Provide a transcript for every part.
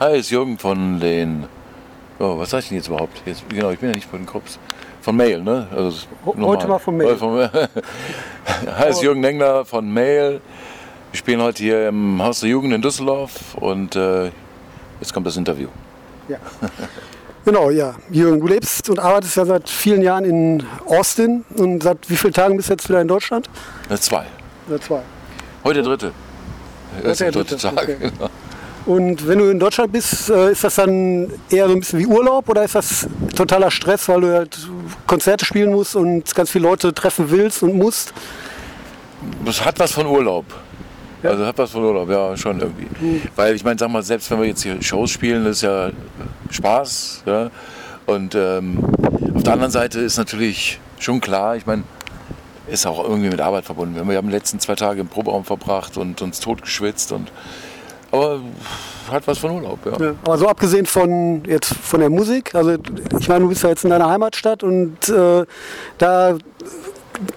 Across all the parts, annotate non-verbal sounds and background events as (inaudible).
Hi, ist Jürgen von den. Oh, was sag ich denn jetzt überhaupt? Jetzt, genau, ich bin ja nicht von den Krups. Von Mail, ne? Also heute mal von Mail. (laughs) Hi, ist Jürgen Dengler von Mail. Wir spielen heute hier im Haus der Jugend in Düsseldorf und äh, jetzt kommt das Interview. Ja. (laughs) Genau, ja. Jürgen, du lebst und arbeitest ja seit vielen Jahren in Austin und seit wie vielen Tagen bist du jetzt wieder in Deutschland? Seit zwei. Seit zwei. Heute der dritte. Das ist der dritte Tag. Okay. (laughs) Und wenn du in Deutschland bist, äh, ist das dann eher so ein bisschen wie Urlaub oder ist das totaler Stress, weil du halt Konzerte spielen musst und ganz viele Leute treffen willst und musst? Das hat was von Urlaub. Ja. Also hat was von Urlaub, ja, schon irgendwie. Mhm. Weil ich meine, sag mal, selbst wenn wir jetzt hier Shows spielen, das ist ja Spaß. Ja? Und ähm, auf der anderen Seite ist natürlich schon klar, ich meine, ist auch irgendwie mit Arbeit verbunden. Wir haben die letzten zwei Tage im Proberaum verbracht und uns totgeschwitzt und aber hat was von Urlaub, ja. ja. Aber so abgesehen von jetzt von der Musik, also ich meine, du bist ja jetzt in deiner Heimatstadt und äh, da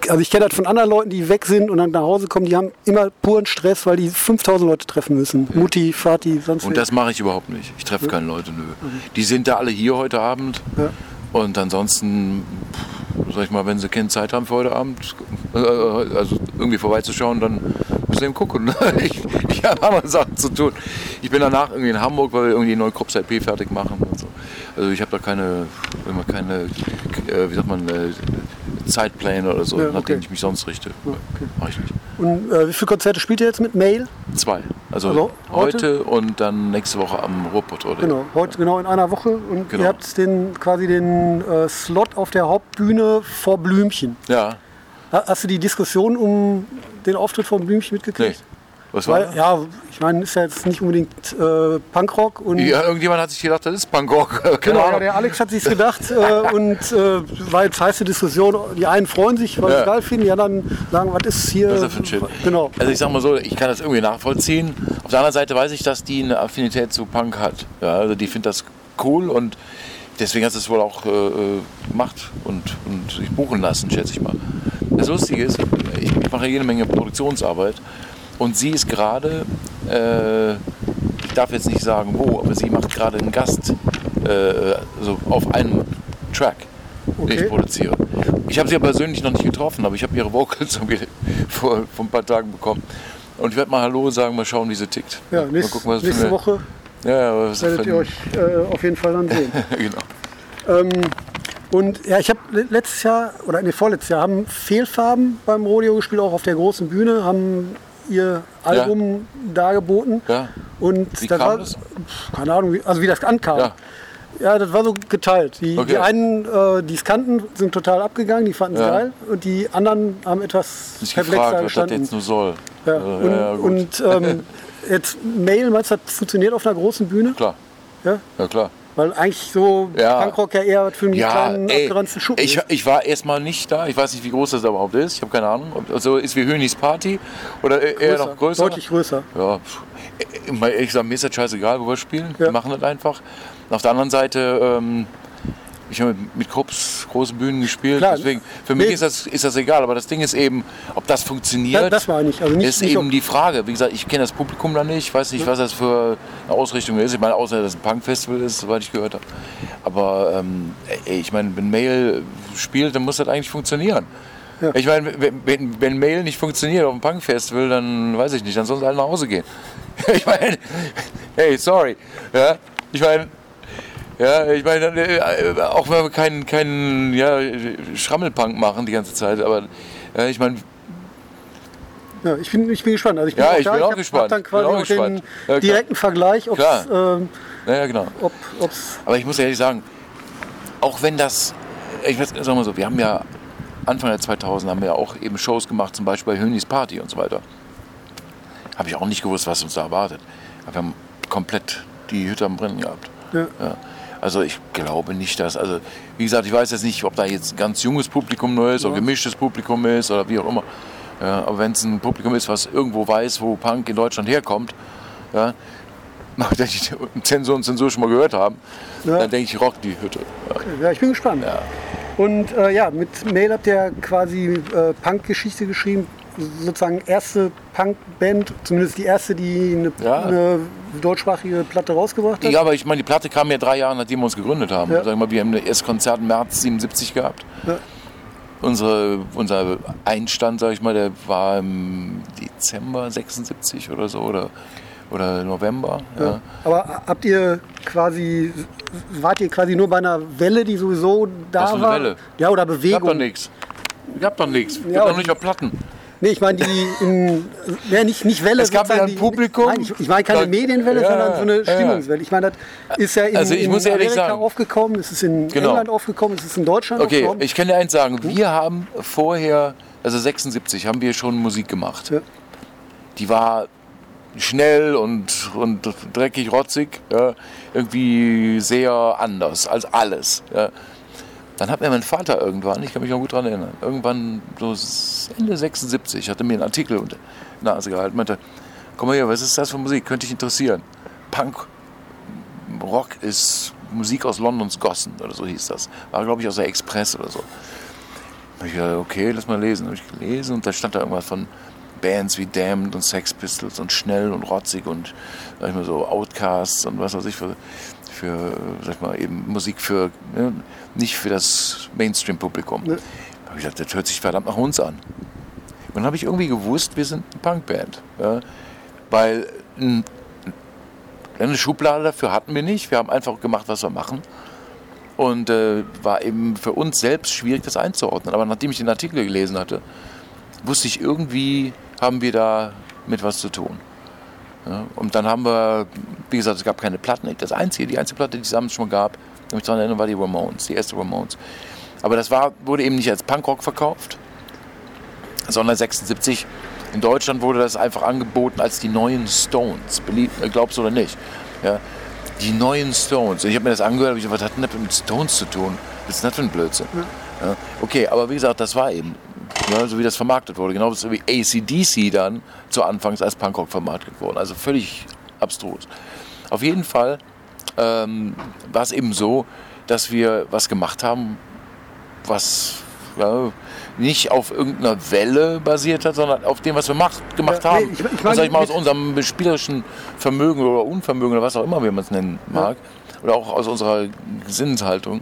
also ich kenne das von anderen Leuten, die weg sind und dann nach Hause kommen, die haben immer puren Stress, weil die 5000 Leute treffen müssen. Ja. Mutti, Vati, sonst Und das mache ich überhaupt nicht. Ich treffe ja. keine Leute, nö. Mhm. Die sind da alle hier heute Abend. Und ansonsten, sag ich mal, wenn sie keine Zeit haben für heute Abend, äh, also irgendwie vorbeizuschauen, dann müssen sie eben gucken. (laughs) Ich, ich habe andere Sachen zu tun. Ich bin danach irgendwie in Hamburg, weil wir irgendwie neue Krups LP fertig machen. Und so. Also ich habe da keine, immer keine, äh, wie sagt man, äh, Zeitpläne oder so, ja, okay. nach denen ich mich sonst richte. Okay. Mach ich nicht. Und äh, wie viele Konzerte spielt ihr jetzt mit Mail? Zwei. Also, also heute? heute? und dann nächste Woche am Ruhrpott. Oder? Genau, heute genau in einer Woche. Und genau. ihr habt den, quasi den äh, Slot auf der Hauptbühne vor Blümchen. Ja. Hast du die Diskussion um den Auftritt von Blümchen mitgekriegt? Nee. Was war Weil, Ja, ich meine, ist ja jetzt nicht unbedingt äh, Punkrock. Und ja, irgendjemand hat sich gedacht, das ist Punkrock. (laughs) genau, ja, der Alex hat sich gedacht äh, (laughs) und äh, war jetzt heiße Diskussion. Die einen freuen sich, weil ja. sie es geil finden, die anderen sagen, was ist hier. Was ist für ein Shit? Genau. Also ich sag mal so, ich kann das irgendwie nachvollziehen. Auf der anderen Seite weiß ich, dass die eine Affinität zu Punk hat. Ja, also die findet das cool und deswegen hat sie es wohl auch äh, äh, gemacht und, und sich buchen lassen, schätze ich mal. Das Lustige ist, ich mache jede Menge Produktionsarbeit und sie ist gerade, äh, ich darf jetzt nicht sagen wo, aber sie macht gerade einen Gast äh, also auf einem Track, okay. den ich produziere. Ich habe sie ja persönlich noch nicht getroffen, aber ich habe ihre Vocals (laughs) vor, vor ein paar Tagen bekommen. Und ich werde mal Hallo sagen, mal schauen, wie sie tickt. Ja, nächst, gucken, nächste Woche ja, werdet ihr euch äh, auf jeden Fall dann sehen. (laughs) genau. Ähm, und ja, ich habe letztes Jahr, oder nee, vorletztes Jahr, haben Fehlfarben beim Rodeo gespielt, auch auf der großen Bühne, haben ihr Album ja. dargeboten. Ja. Und wie das war, das? keine Ahnung, also wie das ankam. Ja. Ja, das war so geteilt. Die, okay. die einen, äh, die es kannten, sind total abgegangen, die fanden es ja. geil. Und die anderen haben etwas Sich gefragt, was das jetzt nur soll. Ja. und, ja, und ähm, (laughs) jetzt Mail, meinst du, das funktioniert auf einer großen Bühne? Klar. Ja, ja klar. Weil eigentlich so ja. Punkrock ja eher für einen ja, kleinen ey, abgeranzten Schuppen ich, ich war erstmal nicht da. Ich weiß nicht, wie groß das überhaupt ist. Ich habe keine Ahnung. Also ist wie Hönis Party oder e- eher größer, noch größer? Deutlich größer. Ja, ich sage, mir ist das scheißegal, wo wir spielen. Ja. Wir machen das einfach. auf der anderen Seite ähm, ich habe mit Krups großen Bühnen gespielt, Klar, deswegen für mich ist, das, ist das egal. Aber das Ding ist eben, ob das funktioniert, ja, das nicht, also nicht, ist nicht eben die Frage. Wie gesagt, ich kenne das Publikum da nicht, ich weiß nicht, was das für eine Ausrichtung ist. Ich meine, außer dass es ein Punkfestival ist, soweit ich gehört habe. Aber ähm, ich meine, wenn Mail spielt, dann muss das eigentlich funktionieren. Ja. Ich meine, wenn, wenn, Mail nicht funktioniert auf dem Punkfestival, dann weiß ich nicht, dann sollen sie alle nach Hause gehen. (laughs) ich meine, hey, sorry. Ja? Ich meine, ja, ich meine, äh, auch wenn wir keinen keinen ja, Schrammelpunk machen die ganze Zeit, aber ja, ich meine. Ja, ich bin, ich bin gespannt. Also ich bin ja, auch ich da. bin auch ich gespannt. dann quasi auch den ja, direkten Vergleich, ob es. Ähm, ja, genau. Ob, aber ich muss ehrlich sagen, auch wenn das, ich weiß, sagen wir so, wir haben ja Anfang der 2000 haben wir ja auch eben Shows gemacht, zum Beispiel bei Hönis Party und so weiter. Habe ich auch nicht gewusst, was uns da erwartet. Aber wir haben komplett die Hütte am Brennen gehabt. Ja. ja. Also ich glaube nicht, dass, also wie gesagt, ich weiß jetzt nicht, ob da jetzt ein ganz junges Publikum nur ist ja. oder gemischtes Publikum ist oder wie auch immer. Ja, aber wenn es ein Publikum ist, was irgendwo weiß, wo Punk in Deutschland herkommt, ja, (laughs) nachdem ich Zensur und Zensur schon mal gehört haben, ja. dann denke ich, rock die Hütte. Ja, ich bin gespannt. Und äh, ja, mit Mail habt ihr quasi äh, Punk-Geschichte geschrieben, sozusagen erste Punk-Band, zumindest die erste, die eine, eine deutschsprachige Platte rausgebracht hat? Ja, aber ich meine, die Platte kam ja drei Jahre, nachdem wir uns gegründet haben. Ja. Sag mal, wir haben das erste Konzert im März 77 gehabt. Ja. Unsere, unser Einstand, sag ich mal, der war im Dezember 76 oder so. Oder oder November. Ja. Ja. Aber habt ihr quasi, wart ihr quasi nur bei einer Welle, die sowieso da Was war? Eine Welle? Ja, oder Bewegung? Gab doch nichts. Gab doch nichts. Ja, Gab doch nicht auf Platten. Nee, ich meine die in, ja, nicht, nicht Welle. Es gab ja ein Publikum. Nein, ich, ich meine keine Medienwelle, ja, sondern so eine Stimmungswelle. Ich meine, das ist ja in, also ich in muss Amerika sagen, aufgekommen, es ist in genau. England aufgekommen, es ist in Deutschland okay, aufgekommen. Okay, ich kann dir eins sagen. Wir haben vorher, also 76, haben wir schon Musik gemacht. Ja. Die war schnell und, und dreckig, rotzig, ja, irgendwie sehr anders als alles. Ja. Dann hat mir mein Vater irgendwann, ich kann mich noch gut daran erinnern, irgendwann so Ende 76, hatte mir einen Artikel unter die Nase gehalten, meinte, komm mal hier, was ist das für Musik, könnte dich interessieren. Punk, Rock ist Musik aus Londons Gossen oder so hieß das. War glaube ich aus der Express oder so. Da ich gedacht, okay, lass mal lesen. Habe ich gelesen und da stand da irgendwas von Bands wie Damned und Sex Pistols und schnell und rotzig und sag ich mal so Outcasts und was weiß ich für, sag mal eben Musik für ne, nicht für das Mainstream-Publikum. Ne. Da habe ich gedacht, das hört sich verdammt nach uns an. Und dann habe ich irgendwie gewusst, wir sind eine Punkband. Ja, weil eine Schublade dafür hatten wir nicht. Wir haben einfach gemacht, was wir machen. Und äh, war eben für uns selbst schwierig, das einzuordnen. Aber nachdem ich den Artikel gelesen hatte, wusste ich irgendwie, haben wir da mit was zu tun. Ja, und dann haben wir, wie gesagt, es gab keine Platten. Das einzige, die einzige Platte, die es damals schon gab, die mich daran erinnern, war die Ramones, die erste Ramones. Aber das war, wurde eben nicht als Punkrock verkauft, sondern 76 in Deutschland wurde das einfach angeboten als die neuen Stones. Beliebt, glaubst du oder nicht? Ja, die neuen Stones. Und ich habe mir das angehört und ich dachte, was hat denn das mit Stones zu tun? Was ist das für ein Blödsinn? Ja, okay, aber wie gesagt, das war eben ne, so wie das vermarktet wurde. Genauso wie ACDC dann zu Anfangs als Punkrock vermarktet wurde. Also völlig abstrus. Auf jeden Fall ähm, war es eben so, dass wir was gemacht haben, was ja, nicht auf irgendeiner Welle basiert hat, sondern auf dem, was wir macht, gemacht haben. Nee, ich, ich mein, sag ich mal, aus unserem spielerischen Vermögen oder Unvermögen oder was auch immer, wie man es nennen mag. Ja. Oder auch aus unserer Sinnshaltung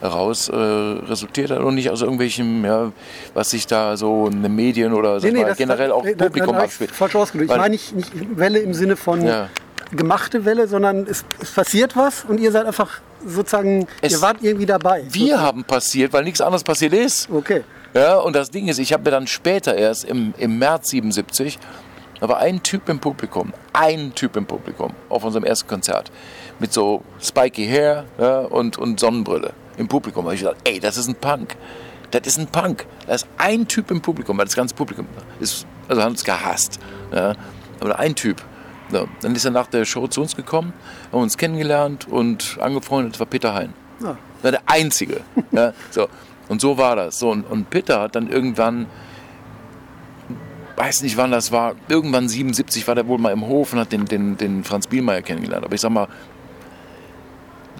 heraus äh, resultiert hat und nicht aus irgendwelchem, ja, was sich da so in den Medien oder nee, nee, das, generell auch nee, Publikum abspielt. Falsch ausgedrückt. Ich meine nicht, nicht, Welle im Sinne von ja. gemachte Welle, sondern es, es, passiert was und ihr seid einfach sozusagen, es, ihr wart irgendwie dabei. Wir sozusagen. haben passiert, weil nichts anderes passiert ist. Okay. Ja, und das Ding ist, ich habe mir dann später erst im, im März 77 da war ein Typ im Publikum, ein Typ im Publikum auf unserem ersten Konzert mit so spiky Hair ja, und, und Sonnenbrille im Publikum. Habe ich gedacht, ey, das ist ein Punk. Das ist ein Punk. Da ist ein Typ im Publikum, weil das ganze Publikum ist, also haben uns gehasst. Ja. Aber ein Typ. Ja. Dann ist er nach der Show zu uns gekommen, haben uns kennengelernt und angefreundet. Das war Peter Hein. Ja. Das war der Einzige. (laughs) ja. so. Und so war das. So, und, und Peter hat dann irgendwann weiß nicht wann das war, irgendwann 77 war der wohl mal im Hof und hat den, den, den Franz Bielmeier kennengelernt. Aber ich sag mal,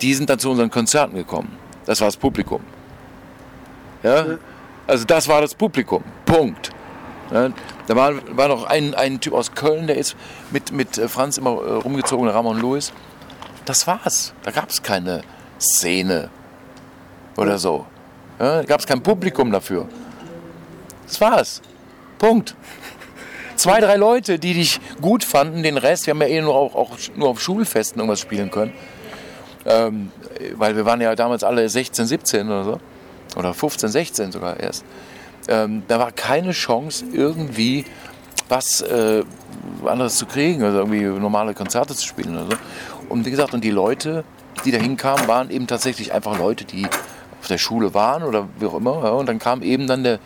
die sind dann zu unseren Konzerten gekommen. Das war das Publikum. Ja? Also das war das Publikum. Punkt. Ja? Da war, war noch ein, ein Typ aus Köln, der ist mit, mit äh, Franz immer äh, rumgezogen, Ramon Lewis. Das war's. Da gab es keine Szene oder so. Ja? Da gab es kein Publikum dafür. Das war's. Punkt. Zwei, drei Leute, die dich gut fanden, den Rest, wir haben ja eh nur, auch, auch nur auf Schulfesten irgendwas spielen können. Ähm, weil wir waren ja damals alle 16, 17 oder so. Oder 15, 16 sogar erst. Ähm, da war keine Chance, irgendwie was äh, anderes zu kriegen, also irgendwie normale Konzerte zu spielen oder so. Und wie gesagt, und die Leute, die da hinkamen, waren eben tatsächlich einfach Leute, die auf der Schule waren oder wie auch immer. Ja, und dann kam eben dann der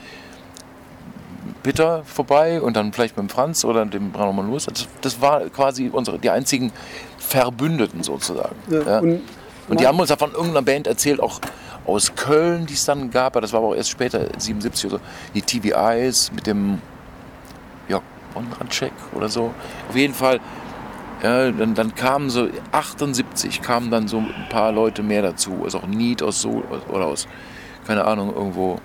Peter vorbei und dann vielleicht mit dem Franz oder dem Brandmann Lewis. Das, das war quasi unsere, die einzigen Verbündeten sozusagen. Ja, ja. Und, und, die haben uns davon irgendeiner Band erzählt, auch aus Köln, die es dann gab, das war aber auch erst später, 77 oder so, die TVIs mit dem Jörg Bonratschek oder so. Auf jeden Fall, ja, dann, dann kamen so 78 kamen dann so ein paar Leute mehr dazu, also auch Need aus so oder aus, keine Ahnung, irgendwo.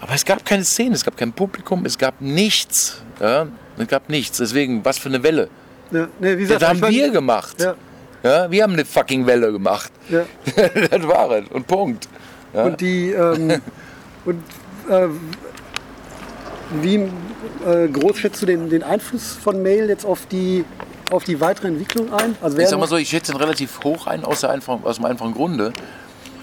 Aber es gab keine Szene, es gab kein Publikum, es gab nichts. Ja? Es gab nichts. Deswegen, was für eine Welle Ja, nee, gesagt, das haben wir gemacht. Ja. Ja, wir haben eine fucking Welle gemacht. Ja. (laughs) das war es. Und Punkt. Ja. Und die ähm, (laughs) und äh, wie äh, groß schätzt du den, den Einfluss von Mail jetzt auf die auf die weitere Entwicklung ein? Also ich sag mal so, ich schätze ihn relativ hoch ein, aus, einfach, aus dem einfachen Grunde,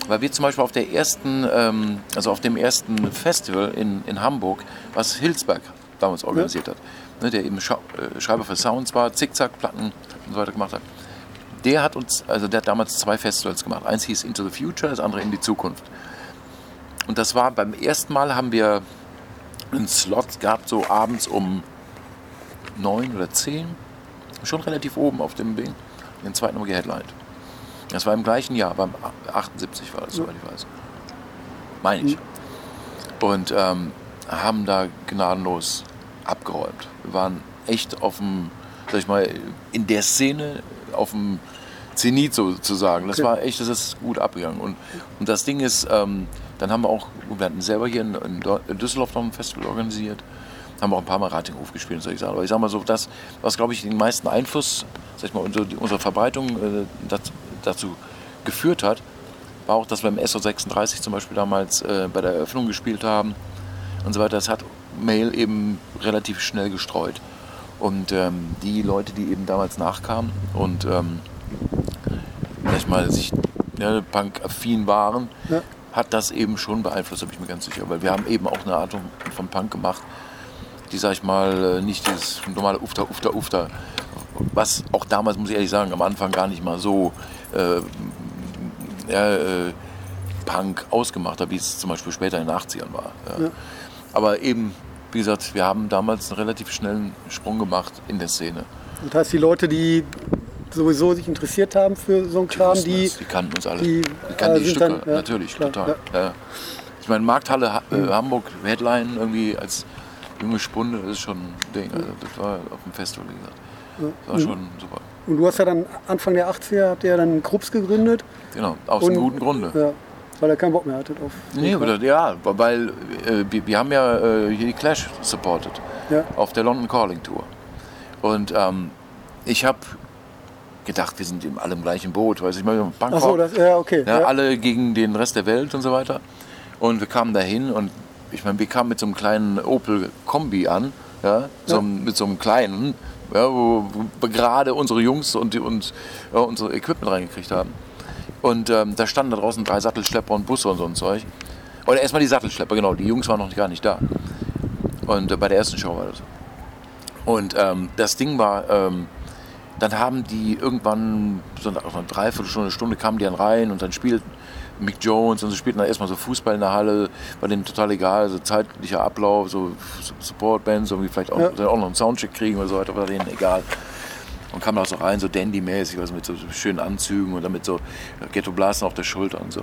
weil wir zum Beispiel auf der ersten, ähm, also auf dem ersten Festival in, in Hamburg, was Hilsberg damals organisiert ja. hat, ne, der eben Scha äh, Schreiber für Sounds war, Zickzack-Platten und so weiter gemacht hat. Der hat uns, also der hat damals zwei Festivals gemacht. Eins hieß Into the Future, das andere in die Zukunft. Und das war beim ersten Mal haben wir einen Slot gehabt, so abends um neun oder zehn, schon relativ oben auf dem Ding. Den zweiten haben wir geheadlined. Das war im gleichen Jahr, beim 78 war das, soweit ich weiß. Meine ich. Und ähm, haben da gnadenlos abgeräumt. Wir waren echt auf dem, sag ich mal, in der Szene auf dem Zenit sozusagen. Das war echt, das ist gut abgegangen. Und, und das Ding ist, ähm, dann haben wir auch, wir hatten selber hier in, in Düsseldorf noch ein Festival organisiert, haben auch ein paar Mal Ratinghof gespielt, soll ich sagen. Aber ich sag mal so, das, was glaube ich den meisten Einfluss, sag ich mal, unsere, unsere Verbreitung äh, dazu, dazu geführt hat, war auch, dass wir im SO36 zum Beispiel damals äh, bei der Eröffnung gespielt haben und so weiter. Das hat Mail eben relativ schnell gestreut. Und ähm, die Leute, die eben damals nachkamen und ähm, sag mal, sich ja, punk-affin waren, ja. hat das eben schon beeinflusst, da bin ich mir ganz sicher. Weil wir haben eben auch eine Art von Punk gemacht, die, sag ich mal, nicht dieses normale Ufter, Ufter, Ufter, was auch damals, muss ich ehrlich sagen, am Anfang gar nicht mal so äh, äh, Punk ausgemacht hat, wie es zum Beispiel später in den 80ern war. Ja. Aber eben wie gesagt, wir haben damals einen relativ schnellen Sprung gemacht in der Szene. Das heißt, die Leute, die sowieso sich interessiert haben für so einen Kram, die, die, kannten uns alle. Die, die kannten äh, die Stücke, dann, ja, natürlich, klar, total. Ja. Ich meine, Markthalle äh, mhm. Hamburg, Headline irgendwie als junge Spunde, das ist schon ein Ding. Also das war auf dem Festival, wie gesagt. Das war mhm. schon super. Und du hast ja dann Anfang der 80er habt ihr dann Krups gegründet. Genau, aus einem guten Grunde. Ja. Weil er keinen Bock mehr hatte auf. Nee, oder, ja, weil äh, wir, wir, haben ja äh, hier die Clash supported ja. auf der London Calling Tour. Und ähm, ich habe gedacht, wir sind alle im gleichen Boot, weiß ich mal, Bangkok. Ach so, das, ja, okay. Ja, ja. Alle gegen den Rest der Welt und so weiter. Und wir kamen dahin und ich meine, wir kamen mit so einem kleinen Opel Kombi an, ja, so, mit so einem kleinen, wo wir gerade unsere Jungs und, die, und ja, unsere Equipment reingekriegt haben. Und ähm, da standen da draußen drei Sattelschlepper und Busse und so ein Zeug. Oder erstmal die Sattelschlepper, genau. Die Jungs waren noch gar nicht da. Und äh, bei der ersten Show war das. Und ähm, das Ding war, ähm, dann haben die irgendwann so eine, so eine Dreiviertelstunde, Stunde kamen die dann rein und dann spielt Mick Jones und sie spielten dann erstmal so Fußball in der Halle, war denen total egal, so zeitlicher Ablauf, so Supportbands, irgendwie vielleicht auch, ja. auch noch einen Soundcheck kriegen oder so weiter, war denen egal und kam da so rein, so Dandy-mäßig, also mit so schönen Anzügen und dann mit so Ghetto-Blasen auf der Schulter und so.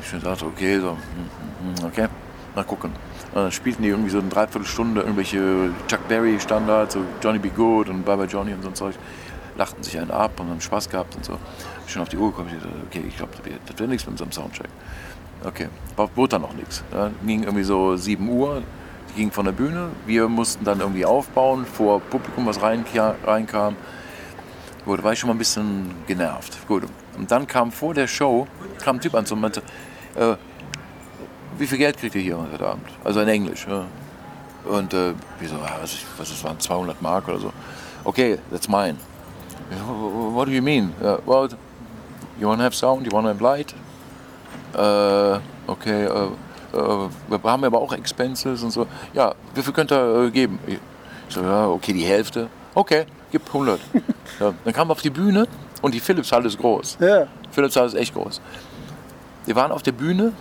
Ich dachte, okay, so, hm, hm, hm, okay, mal gucken. Und dann spielten die irgendwie so eine Dreiviertelstunde irgendwelche Chuck Berry-Standards, so Johnny B. Good und Bye Bye Johnny und so ein Zeug. Lachten sich einen ab und haben Spaß gehabt und so. Schon auf die Uhr gekommen, ich dachte, okay, ich glaube, das wird nichts mit unserem Soundcheck. Okay, wurde dann noch nichts. Ja, ging irgendwie so 7 Uhr, ging von der Bühne. Wir mussten dann irgendwie aufbauen, vor Publikum, was reinkam. Gut, war ich schon mal ein bisschen genervt. Gut. Und dann kam vor der Show, kam ein Typ an und meinte, äh, wie viel Geld kriegt ihr hier heute Abend? Also in Englisch. Ja. Und äh, wie so, was, ich, was das waren, 200 Mark oder so. Okay, that's mine. What do you mean? Uh, well, you want to have sound, you want to have light? Uh, okay, uh, wir haben aber auch Expenses und so. Ja, wie viel könnt ihr geben? Ich so, ja, okay, die Hälfte. Okay, gib 100. (laughs) ja, dann kamen wir auf die Bühne und die Philips-Halle ist groß. Ja. Philips-Halle ist echt groß. Wir waren auf der Bühne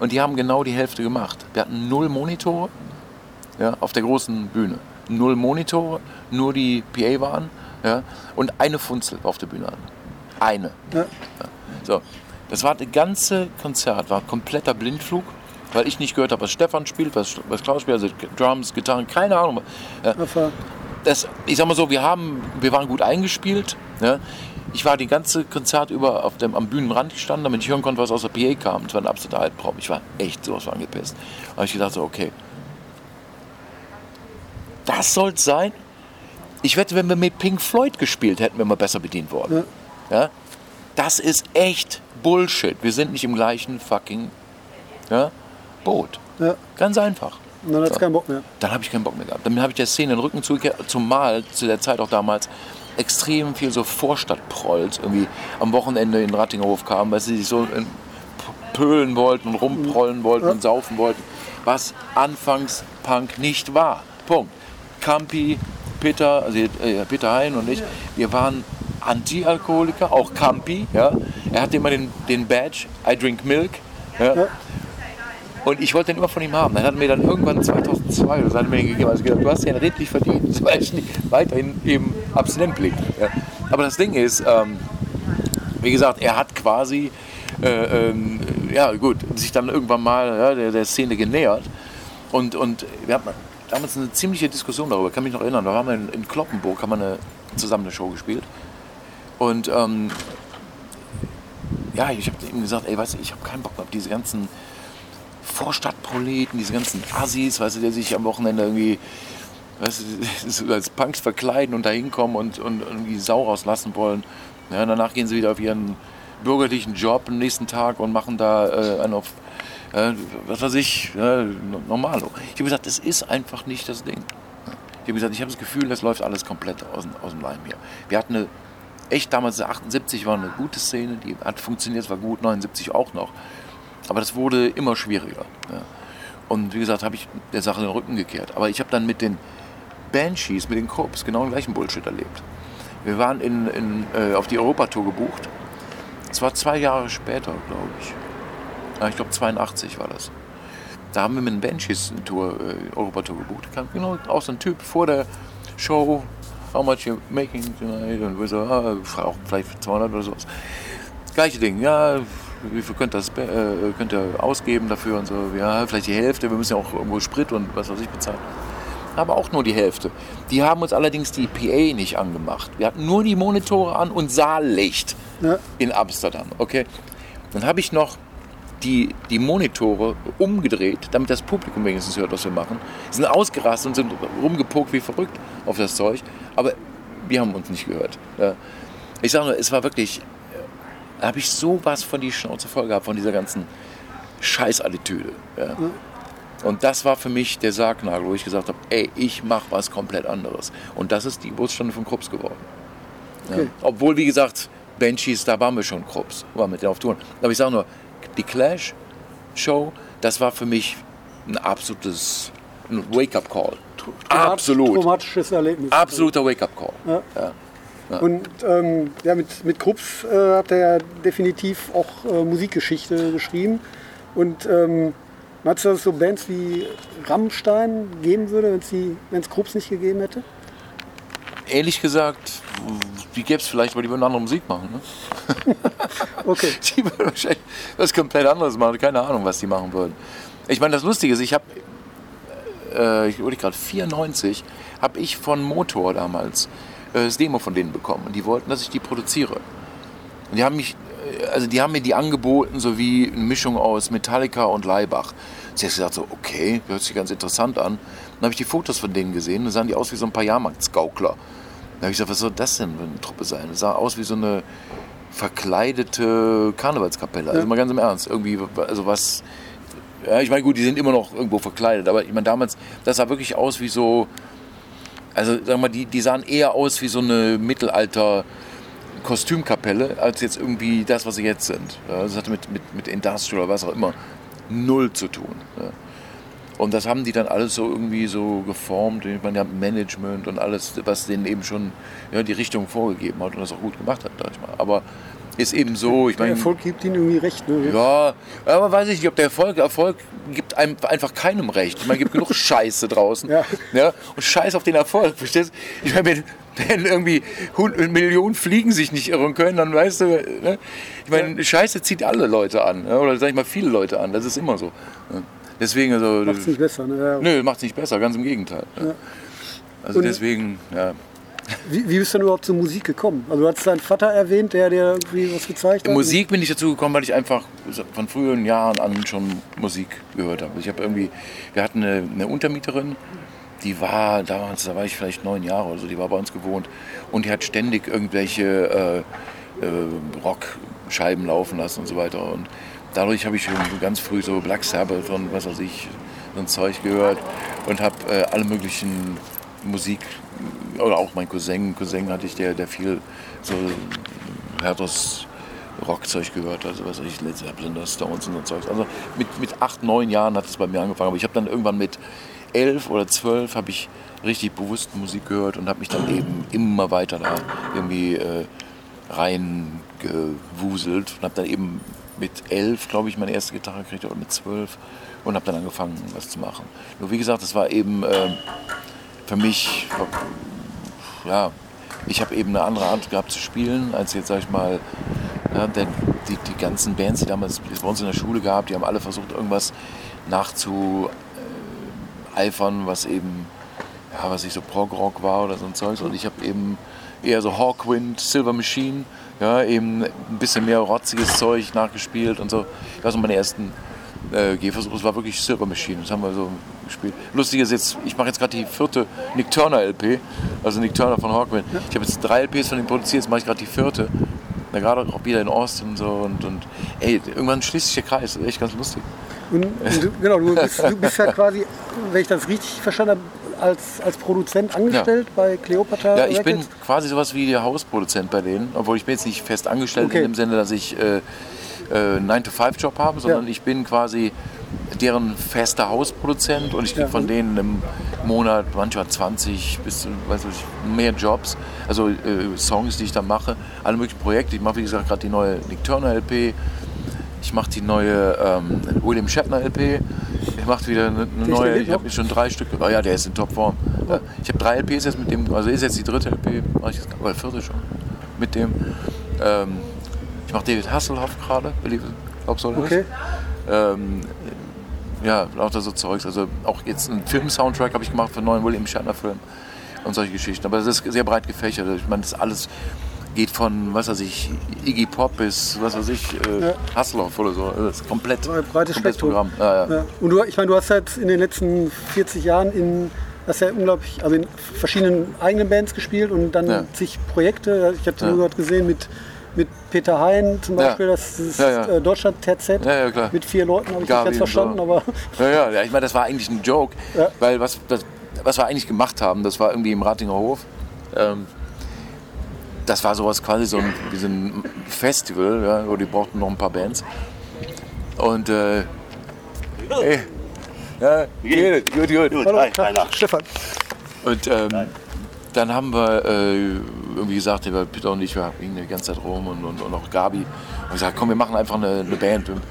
und die haben genau die Hälfte gemacht. Wir hatten null Monitore ja, auf der großen Bühne. Null Monitore, nur die PA waren ja, und eine Funzel auf der Bühne an. Eine. Ja. So, das war das ganze Konzert, war kompletter Blindflug, weil ich nicht gehört habe, was Stefan spielt, was, was Klaus spielt, also Drums, Gitarren, keine Ahnung. Ja das, ich sag mal so, wir, haben, wir waren gut eingespielt. Ne? Ich war die ganze Konzert über auf dem, am Bühnenrand gestanden, damit ich hören konnte, was aus der PA kam. Es war ein absoluter Albtraum. Ich war echt sowas von angepisst. Da habe ich gedacht, so, okay, das soll es sein. Ich wette, wenn wir mit Pink Floyd gespielt hätten, wären wir besser bedient worden. Ja. ja? Das ist echt Bullshit. Wir sind nicht im gleichen fucking ja, Boot. Ja. Ganz einfach. Und dann hat es so. keinen Bock mehr. Dann habe ich keinen Bock mehr gehabt. Dann habe ich der Szene den Rücken zugekehrt, zumal zu der Zeit auch damals extrem viel so Vorstadtprolls irgendwie am Wochenende in Rattingerhof kamen, weil sie sich so pölen wollten und rumprollen wollten ja. und saufen wollten, was anfangs Punk nicht war. Punkt. Campi, Peter, also äh, Peter Hein und ich, wir waren Anti-Alkoholiker, auch Campi. Ja. Er hatte immer den, den Badge, I drink milk. Ja. Und ich wollte den immer von ihm haben. Dann hat er mir dann irgendwann 2002 oder so hat er mir den gegeben. Also gesagt, du hast den redlich verdient, weil ich nicht weiterhin eben abstinent blieb. Ja. Aber das Ding ist, ähm, wie gesagt, er hat quasi, äh, ähm, ja gut, sich dann irgendwann mal ja, der, der, Szene genähert. Und, und wir hatten damals eine ziemliche Diskussion darüber, ich kann mich noch erinnern. Da waren wir in, in Kloppenburg, haben wir eine, zusammen eine Show gespielt. Und ähm, ja, ich habe ihm gesagt, ey, weißt du, ich habe keinen Bock auf diese ganzen Vorstadtproleten, diese ganzen Assis, weißt du, die sich am Wochenende irgendwie weißt du, (laughs) als Punks verkleiden und da hinkommen und, und irgendwie Sau rauslassen wollen. Ja, danach gehen sie wieder auf ihren bürgerlichen Job am nächsten Tag und machen da äh, einen auf, äh, was weiß ich, ja, normal. Ich habe gesagt, das ist einfach nicht das Ding. Ich habe gesagt, ich habe das Gefühl, das läuft alles komplett aus, aus dem Leim hier. Wir hatten eine, echt damals, 78 war eine gute Szene, die hat funktioniert, war gut, 79 auch noch. Aber das wurde immer schwieriger. Ja. Und wie gesagt, habe ich der Sache den Rücken gekehrt. Aber ich habe dann mit den Banshees, mit den Corps genau den gleichen Bullshit erlebt. Wir waren in, in, äh, auf die Europatour gebucht. Es war zwei Jahre später, glaube ich. Ja, ich glaube 82 war das. Da haben wir mit den Banshees eine Tour, äh, Europatour gebucht. Da kam genau auch so ein Typ vor der Show, how much you making tonight? Und wir so, ah, vielleicht 200 oder sowas. Gleiche Ding, ja, wie viel könnt ihr, äh, könnt ihr ausgeben dafür und so, ja, vielleicht die Hälfte, wir müssen ja auch irgendwo Sprit und was weiß ich bezahlen. Aber auch nur die Hälfte. Die haben uns allerdings die PA nicht angemacht. Wir hatten nur die Monitore an und Saallicht ja. in Amsterdam. Okay? Dann habe ich noch die, die Monitore umgedreht, damit das Publikum wenigstens hört, was wir machen. Sie sind ausgerastet und sind rumgepokt wie verrückt auf das Zeug. Aber wir haben uns nicht gehört. Ich sage nur, es war wirklich da habe ich sowas von die Schnauze voll gehabt, von dieser ganzen Scheißattitüde. Ja. Mhm. Und das war für mich der Sargnagel, wo ich gesagt habe, ey, ich mache was komplett anderes. Und das ist die Geburtsstunde von Krups geworden. Okay. Ja. Obwohl, wie gesagt, Banshees, da waren wir schon Krups, waren mit denen auf Touren. Aber ich sage nur, die Clash-Show, das war für mich ein absolutes Wake-up-Call. Absolut. Traumatisches Erlebnis. Absoluter Wake-up-Call. Ja. Ja. Ja. Und ähm, ja, mit, mit Krups äh, hat er ja definitiv auch äh, Musikgeschichte geschrieben. Und ähm, meinst du, dass es so Bands wie Rammstein geben würde, wenn es Krups nicht gegeben hätte? Ehrlich gesagt, die gäbe es vielleicht, weil die würden andere Musik machen. Ne? (laughs) okay. (laughs) Die würden wahrscheinlich was komplett anderes machen. Keine Ahnung, was die machen würden. Ich meine, das Lustige ist, ich habe, äh, ich wurde gerade 94, habe ich von Motor damals äh, das Demo von denen bekommen. Und die wollten, dass ich die produziere. Und die haben mich, äh, also die haben mir die angeboten, so wie eine Mischung aus Metallica und Leibach. Sie hat gesagt, so, okay, hört sich ganz interessant an. Dann habe ich die Fotos von denen gesehen, dann sahen die aus wie so ein paar Jahrmarktsgaukler. Dann habe ich gesagt, was soll das denn für eine Truppe sein? Das sah aus wie so eine verkleidete Karnevalskapelle. Also mal ganz im Ernst. Irgendwie, also was. Ja, ich meine, gut, die sind immer noch irgendwo verkleidet, aber ich meine, damals, das sah wirklich aus wie so, also sag mal, die, die sahen eher aus wie so eine Mittelalter- Kostümkapelle als jetzt irgendwie das, was sie jetzt sind. Das hatte mit, mit, mit Industrial oder was auch immer null zu tun. Und das haben die dann alles so irgendwie so geformt. Ich meine, die haben Management und alles, was denen eben schon ja, die Richtung vorgegeben hat und das auch gut gemacht hat, sag ich mal. Aber ist eben so. Ich der Erfolg gibt ihnen irgendwie recht. Ne? Ja, aber weiß ich nicht, ob der Erfolg, Erfolg gibt einem einfach keinem recht. Ich meine, es gibt genug (laughs) Scheiße draußen. Ja. ja. Und Scheiß auf den Erfolg, verstehst du? Ich meine, wenn, wenn irgendwie Millionen Fliegen sich nicht irren können, dann weißt du, ne? ich meine, ja. Scheiße zieht alle Leute an. Ne? Oder sag ich mal, viele Leute an. Das ist immer so. Ne? Deswegen, also. Macht es nicht besser, ne? Ja. Nö, macht es nicht besser, ganz im Gegenteil. Also Und deswegen, ja. Wie, wie bist du denn überhaupt zur Musik gekommen? Also du hast deinen Vater erwähnt, der dir irgendwie was gezeigt hat. Musik bin ich dazu gekommen, weil ich einfach von früheren Jahren an schon Musik gehört habe. Ich habe irgendwie, wir hatten eine, eine Untermieterin die war damals, da war ich vielleicht neun Jahre oder so, die war bei uns gewohnt und die hat ständig irgendwelche äh, äh, Rockscheiben laufen lassen und so weiter. Und dadurch habe ich schon ganz früh so Black Sabbath und was weiß ich, so ein Zeug gehört und habe äh, alle möglichen Musik, oder auch mein Cousin, Cousin hatte ich, der, der viel so härteres Rockzeug gehört, also was weiß ich, Led Zeppelin, Stones und so Zeug. Also mit, mit acht, neun Jahren hat es bei mir angefangen, aber ich habe dann irgendwann mit elf oder zwölf habe ich richtig bewusst Musik gehört und habe mich dann eben immer weiter da irgendwie äh, reingewuselt und habe dann eben mit elf, glaube ich, meine erste Gitarre gekriegt oder mit zwölf und habe dann angefangen, was zu machen. Nur wie gesagt, das war eben äh, für mich, ja, ich habe eben eine andere Art gehabt zu spielen, als jetzt, sag ich mal, ja, denn die, die ganzen Bands, die damals bei uns in der Schule gab, die haben alle versucht, irgendwas nachzueifern, was eben, ja, was ich so Prog-Rock war oder so ein Zeug. Und ich habe eben eher so Hawkwind, Silver Machine, ja, eben ein bisschen mehr rotziges Zeug nachgespielt und so. Das waren meine ersten äh. Es war wirklich Silver Machine, das haben wir so gespielt. Lustig ist jetzt, ich mache jetzt gerade die vierte Nick Turner LP, also Nick Turner von Hawkwind. Ich habe jetzt drei LPs von ihm produziert, jetzt mache ich gerade die vierte. Na, gerade auch wieder in Austin und so und, und ey, irgendwann schließt sich der Kreis, das ist echt ganz lustig. Und, und genau, du bist, du bist ja quasi, wenn ich das richtig verstanden habe, als, als Produzent angestellt ja. bei Cleopatra? Ja, ich Records? bin quasi sowas wie der Hausproduzent bei denen, obwohl ich bin jetzt nicht fest angestellt okay. in dem Sinne, dass ich äh, äh, 9-to-5-Job habe, sondern ja. ich bin quasi deren fester Hausproduzent und ich kriege ja. von denen im Monat manchmal 20 bis weiß ich, mehr Jobs, also äh, Songs, die ich da mache, alle möglichen Projekte. Ich mache, wie gesagt, gerade die neue Nick Turner LP, ich mache die neue ähm, William Shatner LP, ich mache wieder eine, eine neue, ich habe schon drei Stück, oh ja, der ist in Topform. Ja, ich habe drei LPs jetzt mit dem, also ist jetzt die dritte LP, mache ich jetzt, oder vierte schon, mit dem. Ähm, ich mache David Hasselhoff gerade, du oder okay. Ähm, ja, lauter so Zeugs. Also auch jetzt einen Film-Soundtrack habe ich gemacht für einen neuen William Shatner-Film und solche Geschichten. Aber das ist sehr breit gefächert. Ich meine, das alles geht von, was weiß ich, Iggy Pop bis, was weiß ich, äh, ja. Hasselhoff oder so. Das ist komplett, ein breites Programm. Ja, ja. Und du, ich meine, du hast halt in den letzten 40 Jahren in hast ja unglaublich, also in verschiedenen eigenen Bands gespielt und dann zig Projekte. Ich habe ja. nur gerade gesehen mit mit Peter Hein zum Beispiel, ja. das ist ja, ja. Äh, Deutschland TZ mit vier Leuten, habe ich Gabi nicht ganz verstanden. So. Aber ja, ja, ich meine, das war eigentlich ein Joke, weil was, das, was wir eigentlich gemacht haben, das war irgendwie im Ratinger Hof. Ähm, das war sowas quasi so ein, wie so ein Festival, ja, wo die brauchten noch ein paar Bands. Und äh, hey, ja, gut, gut, gut. Hallo, Stefan. Und ähm, dann haben wir äh, irgendwie gesagt, Peter und ich, wir hingen die ganze Zeit rum und, und, und auch Gabi. Und gesagt, komm, wir machen einfach eine, eine Band. Und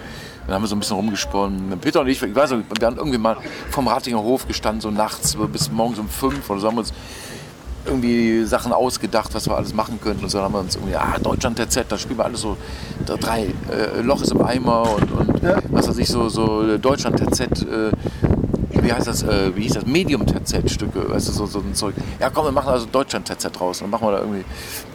dann haben wir so ein bisschen rumgesponnen. Peter und ich, ich weiß nicht, wir haben irgendwie mal vom Ratinger Hof gestanden, so nachts bis morgens um fünf oder so haben wir uns irgendwie Sachen ausgedacht, was wir alles machen könnten. Und so haben wir uns irgendwie, ah, Deutschland TZ, da spielen wir alles so, drei, äh, Loch ist im Eimer und, und ja. was weiß ich, so, so Deutschland TZ, äh, wie heißt das, äh, wie hieß das, Medium-TZ-Stücke, weißt du, so, so ein Zeug. Ja komm, wir machen also Deutschland-TZ draus. Dann machen wir da irgendwie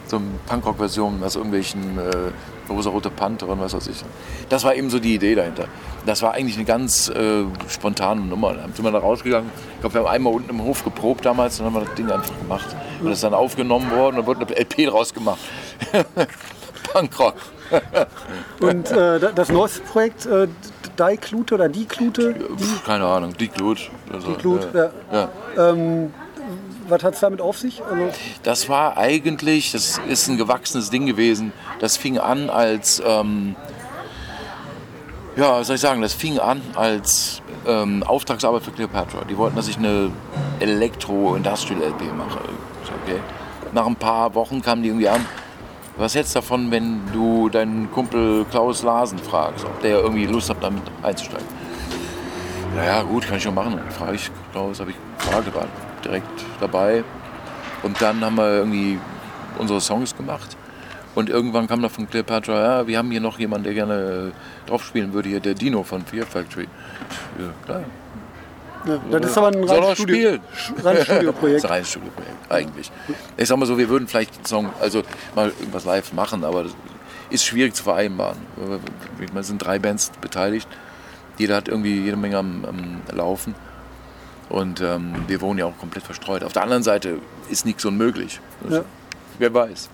so eine Punkrock-Version aus irgendwelchen äh, rosa-rote Panther und was weiß ich. Das war eben so die Idee dahinter. Das war eigentlich eine ganz äh, spontane Nummer. Dann sind wir da rausgegangen. Ich glaube, wir haben einmal unten im Hof geprobt damals, dann haben wir das Ding einfach gemacht. Und das ist dann aufgenommen worden und wurde eine LP draus gemacht. (laughs) Punkrock. und äh, das neueste Projekt, äh, Die Klute oder Die Klute? Die? Keine Ahnung, Die Klut. Also, die Klut, ja. ja. Ähm, was hat es damit auf sich? Also das war eigentlich, das ist ein gewachsenes Ding gewesen. Das fing an als, ähm, ja, was soll ich sagen, das fing an als ähm, Auftragsarbeit für Cleopatra. Die wollten, dass ich eine Elektro-Industrial-LP mache. Okay. Nach ein paar Wochen kamen die irgendwie an, was hältst du davon, wenn du deinen Kumpel Klaus Larsen fragst, ob der irgendwie Lust hat, damit einzusteigen? Naja, gut, kann ich schon machen. Dann frage ich Klaus, habe ich gefragt, war direkt dabei. Und dann haben wir irgendwie unsere Songs gemacht. Und irgendwann kam da von Cleopatra, ja, wir haben hier noch jemanden, der gerne drauf spielen würde, hier der Dino von Fear Factory. Ja, klar, das ist aber ein reines Studio, rein Studioprojekt. (laughs) das ist ein reines Studioprojekt, eigentlich. Ich sag mal so, wir würden vielleicht einen Song, also mal irgendwas live machen, aber das ist schwierig zu vereinbaren. Es sind drei Bands beteiligt. Jeder hat irgendwie jede Menge am, am Laufen. Und ähm, wir wohnen ja auch komplett verstreut. Auf der anderen Seite ist nichts unmöglich. Ja. Wer weiß.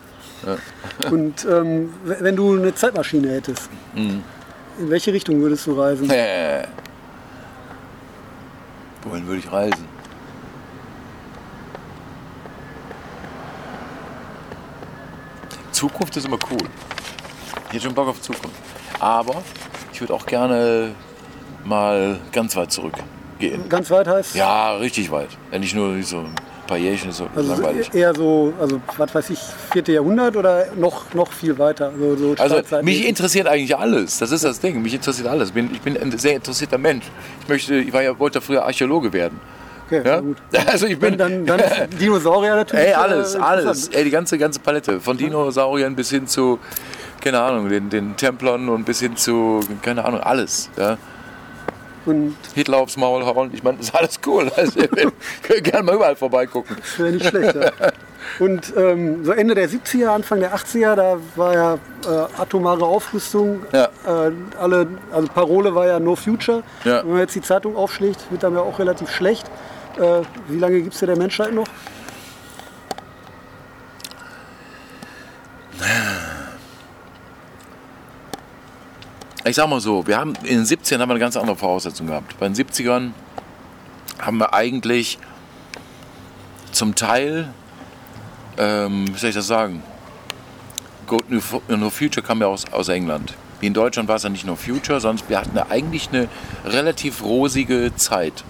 Ja. Und ähm, wenn du eine Zeitmaschine hättest, mhm. in welche Richtung würdest du reisen? (laughs) Wohin würde ich reisen? Zukunft ist immer cool. Ich hätte schon Bock auf Zukunft. Aber ich würde auch gerne mal ganz weit zurückgehen. Ganz weit heißt? Ja, richtig weit. Ja, nicht nur so Jährchen ist so also langweilig. Eher so, also was weiß ich, vierte Jahrhundert oder noch, noch viel weiter? So, so also mich interessiert eigentlich alles. Das ist das Ding. Mich interessiert alles. Ich bin, ich bin ein sehr interessierter Mensch. Ich möchte, ich war ja, wollte früher Archäologe werden. Okay, ja? gut. (laughs) Also ich bin dann, dann, dann (laughs) Dinosaurier natürlich. Ey, alles, äh, alles. Ey, die ganze, ganze Palette. Von Dinosauriern bis hin zu, keine Ahnung, den, den Templern und bis hin zu, keine Ahnung, alles. Ja? Und Hitler aufs Maul hauen, ich meine, das ist alles cool. Also, wir können gerne mal überall vorbeigucken. Das wäre nicht schlecht, ja. Und ähm, so Ende der 70er, Anfang der 80er, da war ja äh, atomare Aufrüstung. Ja. Äh, alle, also Parole war ja No Future. Ja. Wenn man jetzt die Zeitung aufschlägt, wird dann ja auch relativ schlecht. Äh, wie lange gibt es der Menschheit noch? Ich sag mal so, wir haben in den 70ern haben wir eine ganz andere Voraussetzung gehabt. Bei den 70ern haben wir eigentlich zum Teil, ähm, wie soll ich das sagen, Good No Future kam ja aus, aus England. Wie in Deutschland war es ja nicht nur Future, sondern wir hatten ja eigentlich eine relativ rosige Zeit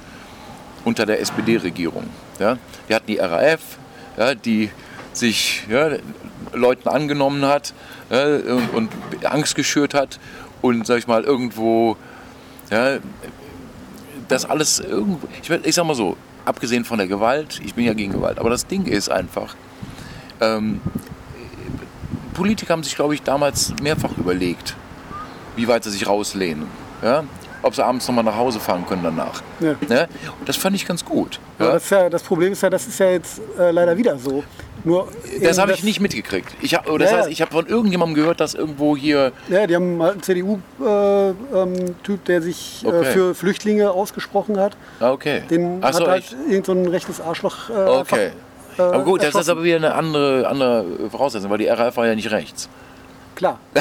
unter der SPD-Regierung. Ja? Wir hatten die RAF, ja, die sich ja, Leuten angenommen hat ja, und, und, Angst geschürt hat und, sag ich mal, irgendwo, ja, das alles irgendwo, ich, ich sag mal so, abgesehen von der Gewalt, ich bin ja gegen Gewalt, aber das Ding ist einfach, ähm, Politiker haben sich, glaube ich, damals mehrfach überlegt, wie weit sie sich rauslehnen. Ja? ob sie abends nochmal nach Hause fahren können danach. Ja. Ne? Und das fand ich ganz gut. Ja? Das, ja, das, Problem ist ja, das ist ja jetzt äh, leider wieder so. Nur das habe ich nicht mitgekriegt. Ich hab, das ja, heißt, ich habe von irgendjemandem gehört, dass irgendwo hier. Ja, die haben einen CDU-Typ, äh, ähm, der sich äh, okay. äh, für Flüchtlinge ausgesprochen hat. Ah, okay. Den Ach so, hat halt irgend so ein rechtes Arschloch. Äh, okay. Einfach, aber gut, das ist aber wieder eine andere, andere Voraussetzung, weil die RAF war ja nicht rechts. Klar. (laughs)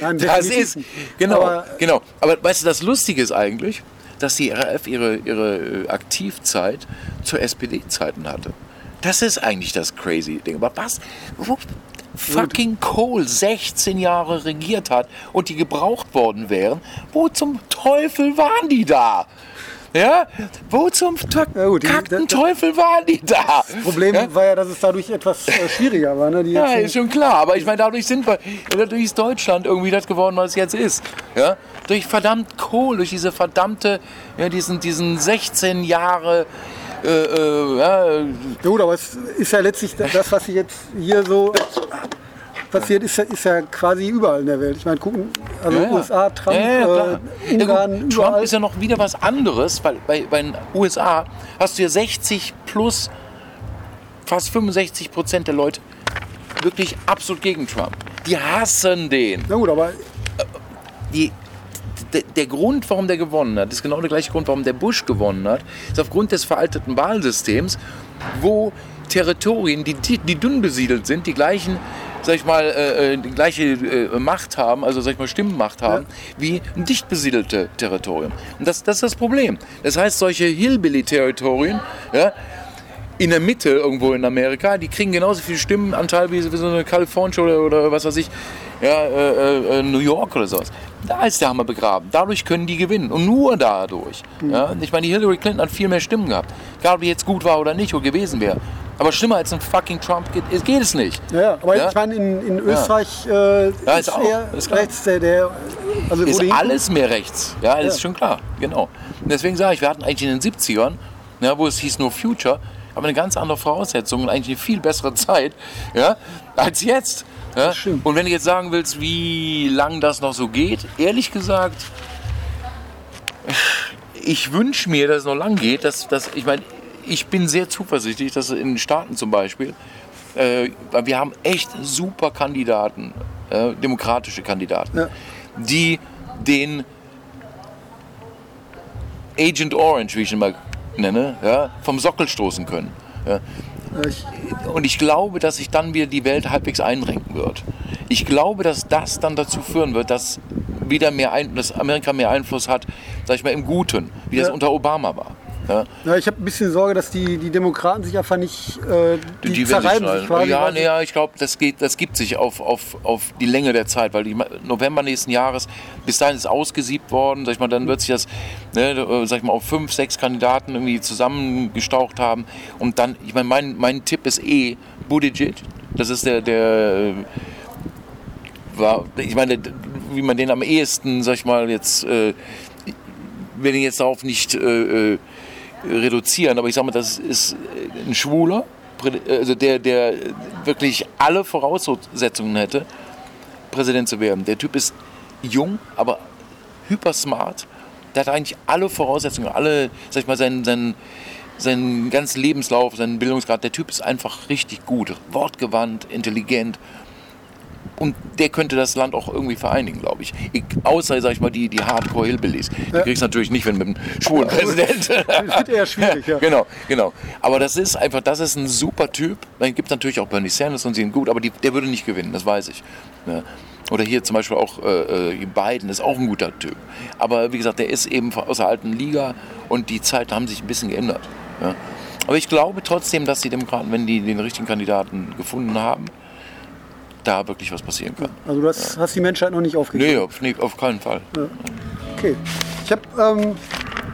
Nein, das ist, genau, aber, genau. Aber weißt du, das Lustige ist eigentlich, dass die RAF ihre, ihre Aktivzeit zu SPD-Zeiten hatte. Das ist eigentlich das crazy Ding. Aber was? Wo fucking Kohl 16 Jahre regiert hat und die gebraucht worden wären, wo zum Teufel waren die da? Ja? Wo zum gut, die, Teufel waren die da? Das Problem ja? war ja, dass es dadurch etwas äh, schwieriger war. Ne? ja, ist schon klar. Aber ich meine, dadurch sind wir, dadurch ist Deutschland irgendwie das geworden, was es jetzt ist. Ja? Durch verdammt Kohl, durch diese verdammte, ja, diesen, diesen 16 Jahre. Äh, äh, ja. Gut, aber es ist ja letztlich das, was Sie jetzt hier so passiert, ist ja, ist ja quasi überall in der Welt. Ich meine, gucken, also ja, USA, Trump, ja, äh, Ungarn, Trump ist ja noch wieder was anderes, weil bei, bei den USA hast du ja 60 plus, fast 65 Prozent der Leute wirklich absolut gegen Trump. Die hassen den. Na gut, aber... Die, der Grund, warum der gewonnen hat, ist genau der gleiche Grund, warum der Bush gewonnen hat, ist aufgrund des veralteten Wahlsystems, wo Territorien, die, die dünn besiedelt sind, die gleichen sag ich mal, äh, äh, die gleiche äh, Macht haben, also sag ich mal Stimmenmacht haben, ja. wie ein dicht besiedelte Territorium. Und das, das ist das Problem. Das heißt, solche Hillbilly-Territorien, ja, in der Mitte irgendwo in Amerika, die kriegen genauso viel Stimmenanteil wie, wie so eine Kalifornien oder, oder was weiß ich, ja, äh, äh, New York oder sowas. Da ist der Hammer begraben. Dadurch können die gewinnen. Und nur dadurch. Mhm. Ja? Ich meine, die Hillary Clinton hat viel mehr Stimmen gehabt. Egal, ob die jetzt gut war oder nicht oder gewesen wäre. Aber schlimmer als ein fucking Trump geht, geht es nicht. Ja, aber ja? ich meine, in, in Österreich ja. Äh, ja, ist, ist auch, ist rechts der, der also ist alles mehr rechts. Ja, das ist schon klar. Genau. Und deswegen sage ich, wir hatten eigentlich in den 70ern, ja, wo es hieß nur Future, aber eine ganz andere Voraussetzung und eigentlich eine viel bessere (laughs) Zeit ja, als jetzt. Ja? Und wenn du jetzt sagen willst, wie lang das noch so geht, ehrlich gesagt, ich wünsche mir, dass es noch lang geht. Dass, dass, ich meine, ich bin sehr zuversichtlich, dass in den Staaten zum Beispiel, äh, wir haben echt super Kandidaten, äh, demokratische Kandidaten, ja. die den Agent Orange, wie ich ihn mal nenne, ja, vom Sockel stoßen können. Ja. Und ich glaube, dass sich dann wieder die Welt halbwegs einrenken wird. Ich glaube, dass das dann dazu führen wird, dass wieder mehr ein, dass Amerika mehr Einfluss hat, sag ich mal, im Guten, wie ja. das unter Obama war. Ja. ja ich habe ein bisschen Sorge, dass die, die Demokraten sich einfach nicht äh, die, die zerreiben sich, quasi. Ja, nee, ja ich glaube, das, das gibt sich auf, auf, auf die Länge der Zeit, weil die November nächsten Jahres, bis dahin ist ausgesiebt worden, sag ich mal, dann wird sich das, ne, äh, sag ich mal, auf fünf, sechs Kandidaten irgendwie zusammengestaucht haben und dann, ich meine, mein, mein Tipp ist eh Buttigieg, das ist der, der war, ich meine, wie man den am ehesten, sag ich mal, jetzt, äh, will ihn jetzt darauf nicht äh, äh reduzieren, aber ich sage mal, das ist ein Schwuler, also der, der wirklich alle Voraussetzungen hätte, Präsident zu werden. Der Typ ist jung, aber hyper smart. Der hat eigentlich alle Voraussetzungen, alle, sag ich mal, seinen, seinen, seinen ganzen Lebenslauf, seinen Bildungsgrad. Der Typ ist einfach richtig gut, wortgewandt, intelligent und der könnte das Land auch irgendwie vereinigen, glaube ich. ich. Außer, sag ich mal, die, die Hardcore-Hillbillies. Die ja. kriegst du natürlich nicht, wenn mit einem schwulen Präsident. (laughs) das wird eher schwierig, ja. Genau, genau. Aber das ist einfach, das ist ein super Typ. Dann gibt es natürlich auch Bernie Sanders und sie sind gut, aber die, der würde nicht gewinnen, das weiß ich. Ja. Oder hier zum Beispiel auch äh, äh, Biden ist auch ein guter Typ. Aber wie gesagt, der ist eben aus der alten Liga und die Zeiten haben sich ein bisschen geändert. Ja. Aber ich glaube trotzdem, dass die Demokraten, wenn die den richtigen Kandidaten gefunden haben, da wirklich was passieren kann. Also du hast, ja. hast die Menschheit noch nicht aufgegeben? Nee, auf, nee, auf keinen Fall. Ja. Okay. Ich habe ähm,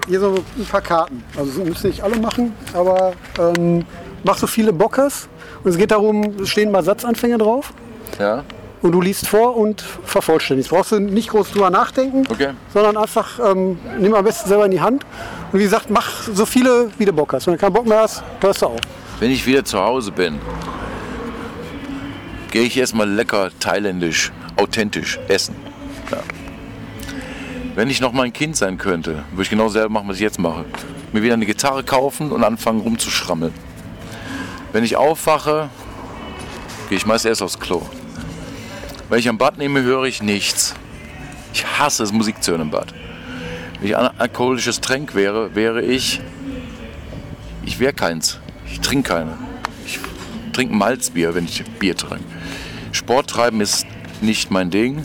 hier so ein paar Karten. Also das müssen nicht alle machen, aber ähm, mach so viele Bockers. Und es geht darum, es stehen mal Satzanfänge drauf. Ja. Und du liest vor und vervollständigst. Brauchst du nicht groß drüber nachdenken, okay. sondern einfach ähm, nimm am besten selber in die Hand. Und wie gesagt, mach so viele, wie du Bock hast. Wenn du keinen Bock mehr hast, hörst du auf. Wenn ich wieder zu Hause bin, gehe ich erstmal lecker thailändisch, authentisch essen. Ja. Wenn ich noch mal ein Kind sein könnte, würde ich genau selber machen, was ich jetzt mache. Mir wieder eine Gitarre kaufen und anfangen rumzuschrammeln. Wenn ich aufwache, gehe ich meist erst aufs Klo. Wenn ich am Bad nehme, höre ich nichts. Ich hasse es, Musik zu hören im Bad. Wenn ich ein alkoholisches Tränk wäre, wäre ich. Ich wäre keins. Ich trinke keine. Ich trinke Malzbier, wenn ich Bier trinke. Sport treiben ist nicht mein Ding.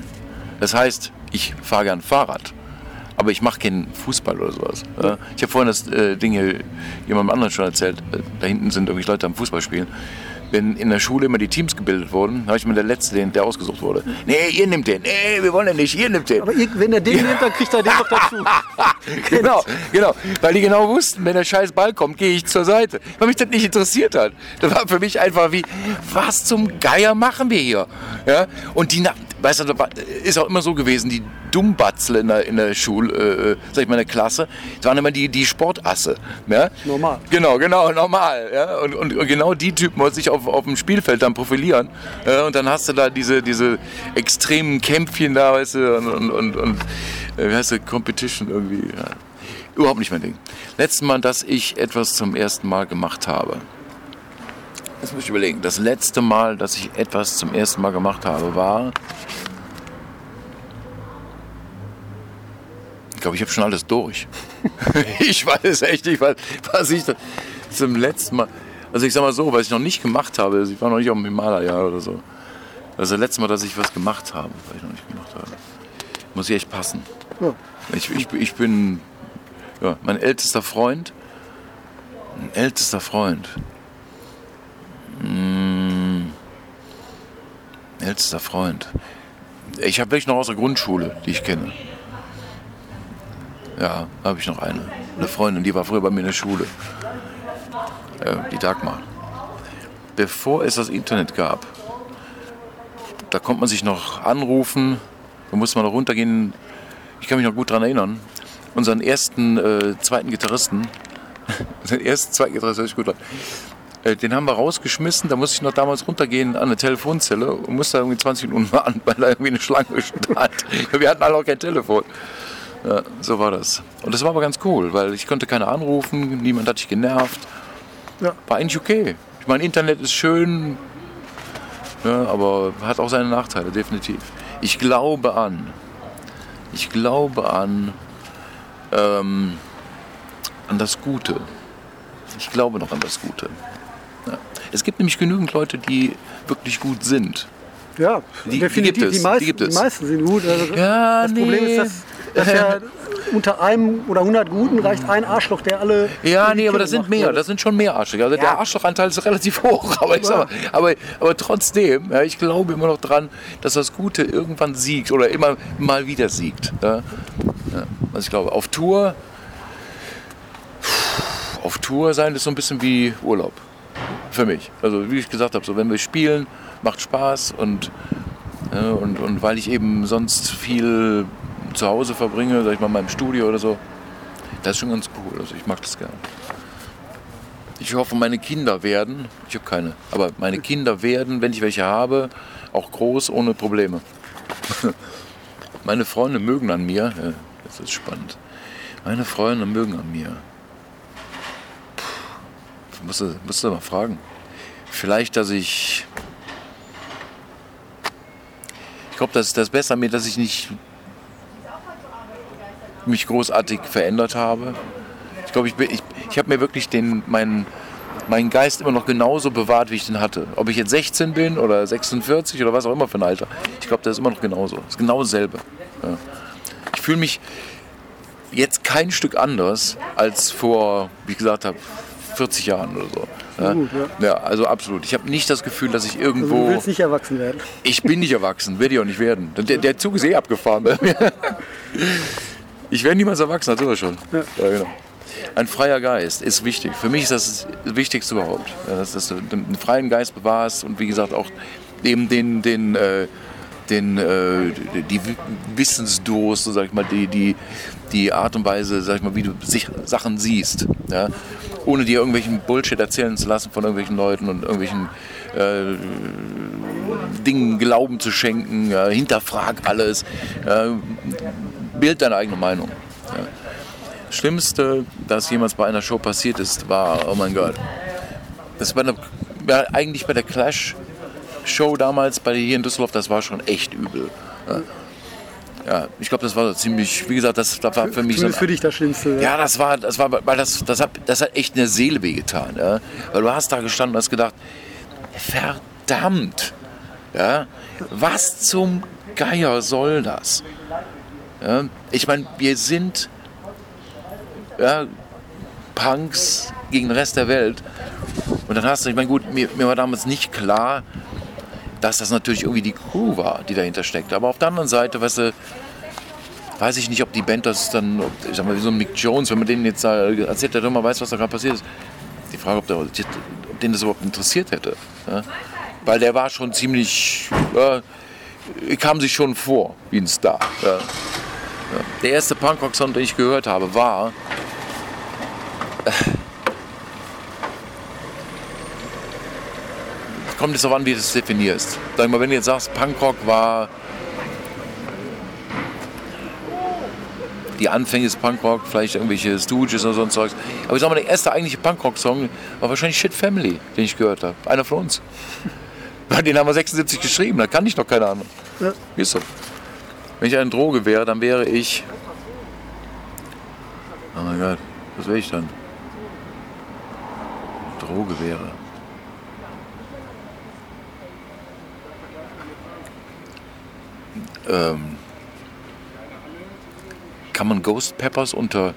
Das heißt, ich fahre gern Fahrrad, aber ich mache keinen Fußball oder sowas. Ich habe vorhin das äh, Ding hier jemandem anderen schon erzählt. Äh, da hinten sind irgendwie Leute am Fußball spielen wenn in der Schule immer die Teams gebildet wurden, habe ich mir der Letzte, den, der ausgesucht wurde. Nee, ihr nehmt den. Nee, wir wollen den nicht. Ihr nehmt den. Aber ihr, wenn er den ja. (laughs) nimmt, dann kriegt er den doch dazu. (laughs) genau, genau. Weil die genau wussten, wenn der scheiß Ball kommt, gehe ich zur Seite. Weil mich das nicht interessiert hat. Das war für mich einfach wie, was zum Geier machen wir hier? Ja? Und die, weißt du, ist auch immer so gewesen, die Dummbatzel in der, in der Schule, äh, sag ich mal, in der Klasse, das waren immer die, die Sportasse. Ja? Normal. Genau, genau, normal. Ja? Und, und, und genau die Typen wollten sich auf, auf dem Spielfeld dann profilieren. Ja? Und dann hast du da diese, diese extremen Kämpfchen da, weißt du, und, und, und, und äh, wie heißt das, Competition irgendwie. Ja. Überhaupt nicht mein Ding. Letztes Mal, dass ich etwas zum ersten Mal gemacht habe. Jetzt muss ich überlegen. Das letzte Mal, dass ich etwas zum ersten Mal gemacht habe, war Ich glaube, ich habe schon alles durch. (laughs) ich weiß echt nicht, was ich zum letzten Mal. Also ich sag mal so, was ich noch nicht gemacht habe, also ich war noch nicht auf dem Himalaya oder so. Das ist das letzte Mal, dass ich was gemacht habe, was ich noch nicht gemacht habe. Muss ich echt passen. Ja. Ich, ich, ich bin ja, mein ältester Freund. Ein ältester Freund. Hm, ältester Freund. Ich habe wirklich noch aus der Grundschule, die ich kenne. Ja, habe ich noch eine. Eine Freundin, die war früher bei mir in der Schule. Äh, die Dagmar. Bevor es das Internet gab, da konnte man sich noch anrufen, da musste man noch runtergehen. Ich kann mich noch gut daran erinnern. Unseren ersten, äh, zweiten Gitarristen, (laughs) unseren ersten, zweiten Gitarristen, ich gut dran. Äh, den haben wir rausgeschmissen, da musste ich noch damals runtergehen an eine Telefonzelle und musste da irgendwie 20 Minuten (laughs) warten, weil da irgendwie eine Schlange stand. (laughs) Wir hatten alle auch kein Telefon. Ja, so war das. Und das war aber ganz cool, weil ich konnte keiner anrufen, niemand hat dich genervt. Ja. War eigentlich okay. Ich meine, Internet ist schön, ja, aber hat auch seine Nachteile, definitiv. Ich glaube an, ich glaube an, ähm, an das Gute. Ich glaube noch an das Gute. Ja. Es gibt nämlich genügend Leute, die wirklich gut sind. Ja, die, definitiv. Die, gibt es. die, meisten, die, gibt es. die meisten sind gut. Also ja, das nee. Problem ist, dass, dass ja (laughs) unter einem oder 100 Guten reicht ein Arschloch, der alle. Ja, nee, aber das sind mehr. Das sind schon mehr Arschlöcher. Also ja. der Arschlochanteil ist relativ (laughs) hoch. Aber, ich sag mal, aber, aber trotzdem, ja, ich glaube immer noch dran, dass das Gute irgendwann siegt oder immer mal wieder siegt. Ja. Also ich glaube, auf Tour, auf Tour sein ist so ein bisschen wie Urlaub. Für mich. Also wie ich gesagt habe, so wenn wir spielen, macht Spaß und, und, und weil ich eben sonst viel zu Hause verbringe, sag ich mal, in meinem Studio oder so, das ist schon ganz cool. Also ich mag das gerne. Ich hoffe, meine Kinder werden, ich habe keine, aber meine Kinder werden, wenn ich welche habe, auch groß ohne Probleme. (laughs) meine Freunde mögen an mir, ja, das ist spannend. Meine Freunde mögen an mir. Musst du, musst du mal fragen. Vielleicht, dass ich. Ich glaube, das ist das Beste an mir, dass ich nicht mich großartig verändert habe. Ich glaube, ich, ich, ich habe mir wirklich den, meinen, meinen Geist immer noch genauso bewahrt, wie ich den hatte. Ob ich jetzt 16 bin oder 46 oder was auch immer für ein Alter. Ich glaube, das ist immer noch genauso. Das ist genau dasselbe. Ja. Ich fühle mich jetzt kein Stück anders als vor, wie ich gesagt habe, 40 Jahren oder so. Ja, gut, ja. ja also absolut. Ich habe nicht das Gefühl, dass ich irgendwo. Also du willst nicht erwachsen werden. Ich bin nicht erwachsen, werde ich auch nicht werden. Der, der Zug ist eh abgefahren. Ich werde niemals erwachsen, das ist er schon. Ja. ja. genau. Ein freier Geist ist wichtig. Für mich ist das das Wichtigste überhaupt. Dass, dass du einen freien Geist bewahrst und wie gesagt auch eben den, den, äh, den, äh, die Wissensdurst, so sag ich mal, die, die, die Art und Weise, sag ich mal, wie du Sachen siehst. Ja? Ohne dir irgendwelchen Bullshit erzählen zu lassen von irgendwelchen Leuten und irgendwelchen äh, Dingen Glauben zu schenken. Ja? Hinterfrag alles. Ja? bild deine eigene Meinung. Ja. Schlimmste, das jemals bei einer Show passiert ist, war, oh mein Gott, das war eine, ja, eigentlich bei der Clash-Show damals, bei hier in Düsseldorf, das war schon echt übel. Ja. Ja, ich glaube, das war ziemlich, wie gesagt, das, das war für mich so. für dich das Schlimmste. Ja, ja das war, das war, weil das, das hat, das hat echt eine Seele wehgetan. Ja? Weil du hast da gestanden und hast gedacht, verdammt, ja, was zum Geier soll das? Ja, ich meine, wir sind ja, Punks gegen den Rest der Welt. Und dann hast du, ich meine, gut, mir, mir war damals nicht klar, dass das natürlich irgendwie die Crew war, die dahinter steckt. Aber auf der anderen Seite, weißt du, weiß ich nicht, ob die Band das dann, ich sag mal, wie so ein Mick Jones, wenn man denen jetzt erzählt, der immer weiß, was da gerade passiert ist. Die Frage, ob, der, ob den das überhaupt interessiert hätte. Ja? Weil der war schon ziemlich, äh, kam sich schon vor wie ein Star. Ja? Der erste Punkrock-Song, den ich gehört habe, war. Kommt jetzt darauf an, wie du es definierst. Sag mal, wenn du jetzt sagst, Punkrock war. Die Anfänge des Punkrock, vielleicht irgendwelche Stooges oder so ein Zeugs. Aber ich sag mal, der erste eigentliche Punkrock-Song war wahrscheinlich Shit Family, den ich gehört habe. Einer von uns. (laughs) Den haben wir 76 geschrieben, da kann ich noch keine Ahnung. Ja. Ist so? Wenn ich eine Droge wäre, dann wäre ich. Oh mein Gott, was wäre ich dann? Droge wäre. Ähm, kann man Ghost Peppers unter.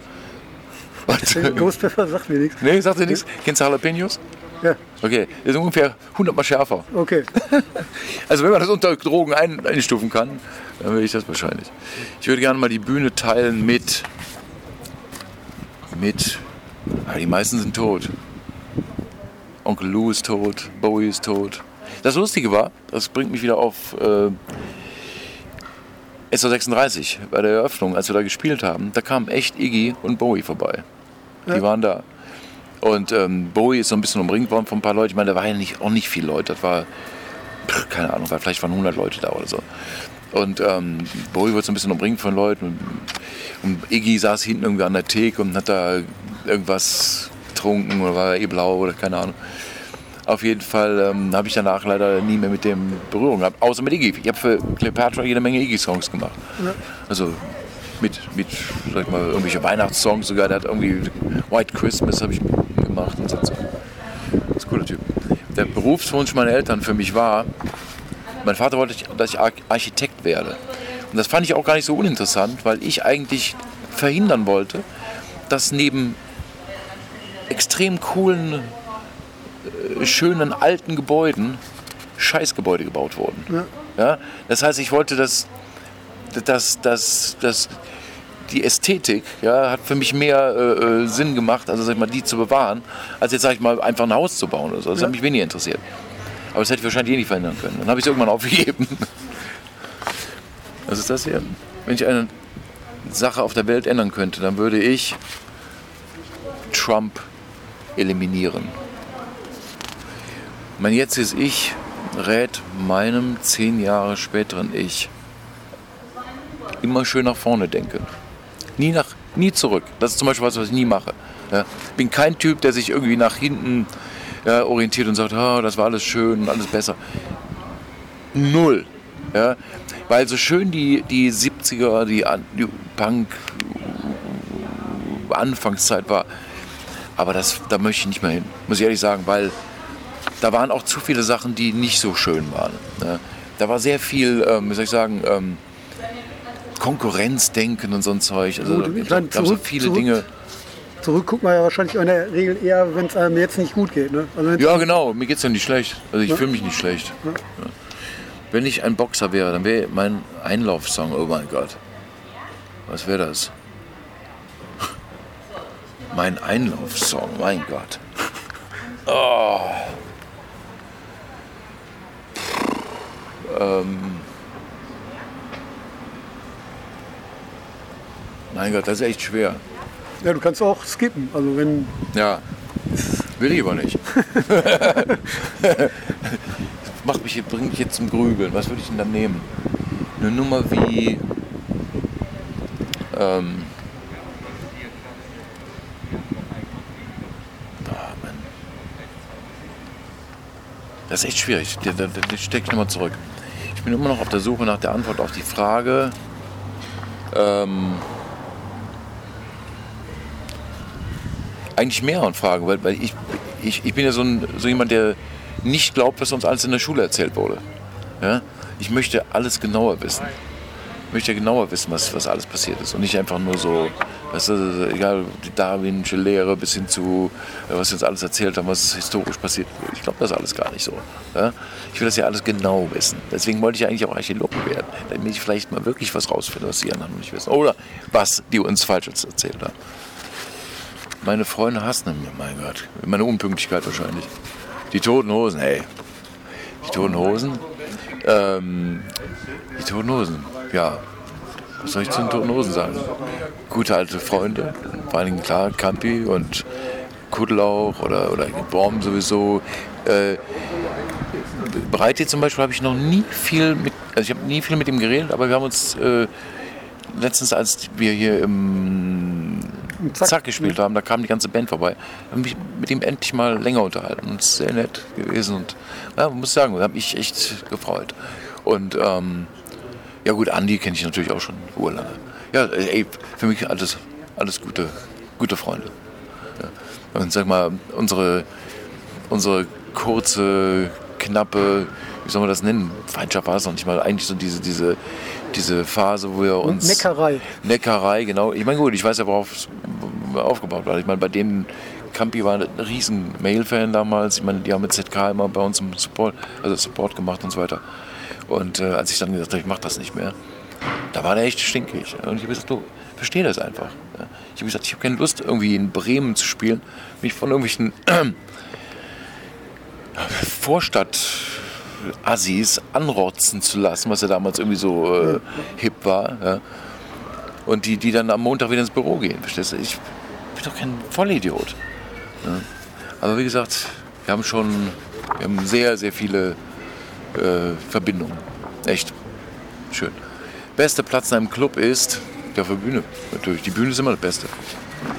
(laughs) Ghost Peppers sagt mir nichts. Nee, sagt dir nichts? Kennst du Jalapenos? Ja. Okay, ist ungefähr 100 Mal schärfer. Okay. (laughs) Also wenn man das unter Drogen ein, einstufen kann, dann würde ich das wahrscheinlich. Ich würde gerne mal die Bühne teilen mit, mit, ja, die meisten sind tot. Onkel Lou ist tot, Bowie ist tot. Das Lustige war, das bringt mich wieder auf äh, SO36 bei der Eröffnung, als wir da gespielt haben. Da kamen echt Iggy und Bowie vorbei. Die ja. waren da. Und ähm, Bowie ist so ein bisschen umringt worden von ein paar Leuten. Ich meine, da waren ja nicht, auch nicht viele Leute. Das war, keine Ahnung, vielleicht waren 100 Leute da oder so. Und ähm, Bowie wird so ein bisschen umringt von Leuten. Und, und Iggy saß hinten irgendwie an der Theke und hat da irgendwas getrunken oder war eh blau oder keine Ahnung. Auf jeden Fall ähm, habe ich danach leider nie mehr mit dem Berührung gehabt, außer mit Iggy. Ich habe für Cleopatra jede Menge Iggy-Songs gemacht. Ja. Also mit, mit sag ich mal, irgendwelche Weihnachtssongs sogar. Der hat irgendwie White Christmas habe ich gemacht und so. Das ist ein cooler Typ. Der Berufswunsch meiner Eltern für mich war, mein Vater wollte, dass ich Architekt werde. Und das fand ich auch gar nicht so uninteressant, weil ich eigentlich verhindern wollte, dass neben extrem coolen, schönen alten Gebäuden Scheißgebäude gebaut wurden. Ja. ja. Das heißt, ich wollte, dass, dass, dass, dass die Ästhetik ja, hat für mich mehr äh, äh, Sinn gemacht, also sag ich mal, die zu bewahren, als jetzt sag ich mal einfach ein Haus zu bauen oder so. Das ja. hat mich weniger interessiert. Aber das hätte ich wahrscheinlich eh nicht verhindern können. Dann habe ich es irgendwann aufgegeben. Was ist das hier? Wenn ich eine Sache auf der Welt ändern könnte, dann würde ich Trump eliminieren. Mein jetziges Ich rät meinem zehn Jahre späteren Ich, immer schön nach vorne denken. Nie, nach, nie zurück. Das ist zum Beispiel was, was ich nie mache. Ja. Bin kein Typ, der sich irgendwie nach hinten ja, orientiert und sagt, oh, das war alles schön und alles besser. Null. Ja. Weil so schön die, die 70er, die, die Punk-Anfangszeit war, aber das, da möchte ich nicht mehr hin, muss ich ehrlich sagen, weil da waren auch zu viele Sachen, die nicht so schön waren. Ne? Da war sehr viel, ähm, wie soll ich sagen, ähm, Konkurrenzdenken und so ein Zeug. Also, Gut, da gab so viele zurück, Dinge. Zurück guckt man ja wahrscheinlich in der Regel eher, wenn es einem jetzt nicht gut geht. Ne? Also ja, genau, mir geht es ja nicht schlecht. Also ich ja. fühle mich nicht schlecht. Ja. Ja. Wenn ich ein Boxer wäre, dann wäre mein Einlaufsong, oh mein Gott. Was wäre das? (laughs) mein Einlaufsong, mein Gott. Oh. Ähm. Mein Gott, das ist echt schwer. Ja, du kannst auch skippen. Also wenn. Ja. Will ich aber nicht. (laughs) Macht mich, bringt mich jetzt zum Grübeln. Was würde ich denn dann nehmen? Eine Nummer wie. Ähm, Das ist echt schwierig. Da, stecke ich nochmal zurück. Ich bin immer noch auf der Suche nach der Antwort auf die Frage. Ähm, eigentlich mehreren Fragen, weil, weil ich, ich, ich bin ja so, ein, so jemand, der nicht glaubt, was uns alles in der Schule erzählt wurde. Ja? Ich möchte alles genauer wissen möchte ja genauer wissen, was, was alles passiert ist. Und nicht einfach nur so, weißt du, egal, die darwinsche Lehre bis hin zu, äh, was sie uns alles erzählt haben, was historisch passiert. Ich glaube das alles gar nicht so. Ja? Ich will das ja alles genau wissen. Deswegen wollte ich eigentlich auch Archäologe werden, damit ich vielleicht mal wirklich was rausfinde, was die anderen noch nicht wissen. Oder was die uns falsch erzählt haben. Meine Freunde hassen mir, mein Gott. Meine Unpünktlichkeit wahrscheinlich. Die Toten Hosen, hey. Die Toten Hosen. Ähm, die Toten Hosen ja, was soll ich zu den Toten Hosen sagen? Gute alte Freunde, vor allem klar, Campi und Kuddelauch oder, oder Borm sowieso. Äh, Breite zum Beispiel habe ich noch nie viel mit, also ich habe nie viel mit ihm geredet, aber wir haben uns äh, letztens, als wir hier im Zack. Zack, gespielt haben, da kam die ganze Band vorbei, haben mich mit ihm endlich mal länger unterhalten und es ist sehr nett gewesen und ja, muss sagen, da habe ich echt gefreut. Und ähm, ja gut, Andi kenne ich natürlich auch schon urlange. Ja, ey, für mich alles, alles gute, gute Freunde. Ja. Und sag mal, unsere, unsere kurze, knappe, wie soll man das nennen? Feindschaft war es noch nicht mal. Eigentlich so diese, diese, diese Phase, wo wir uns. Neckerei. Neckerei, genau. Ich meine, gut, ich weiß ja, worauf es aufgebaut war. Ich meine, bei dem Campi war ein riesen Mail-Fan damals. Ich meine, die haben mit ZK immer bei uns im Support, also Support gemacht und so weiter. Und äh, als ich dann gesagt habe, ich mache das nicht mehr, da war der echt stinkig. Und ich habe gesagt, du, verstehe das einfach. Ich habe gesagt, ich habe keine Lust, irgendwie in Bremen zu spielen, mich von irgendwelchen äh, (clears throat) Vorstadt-Assis anrotzen zu lassen, was ja damals irgendwie so äh, hip war. Ja. Und die, die dann am Montag wieder ins Büro gehen. Verstehst du? Ich bin doch kein Vollidiot. Ja. Aber wie gesagt, wir haben schon wir haben sehr, sehr viele äh, Verbindung. Echt schön. Beste Platz in einem Club ist der für Bühne. Natürlich. Die Bühne ist immer das Beste.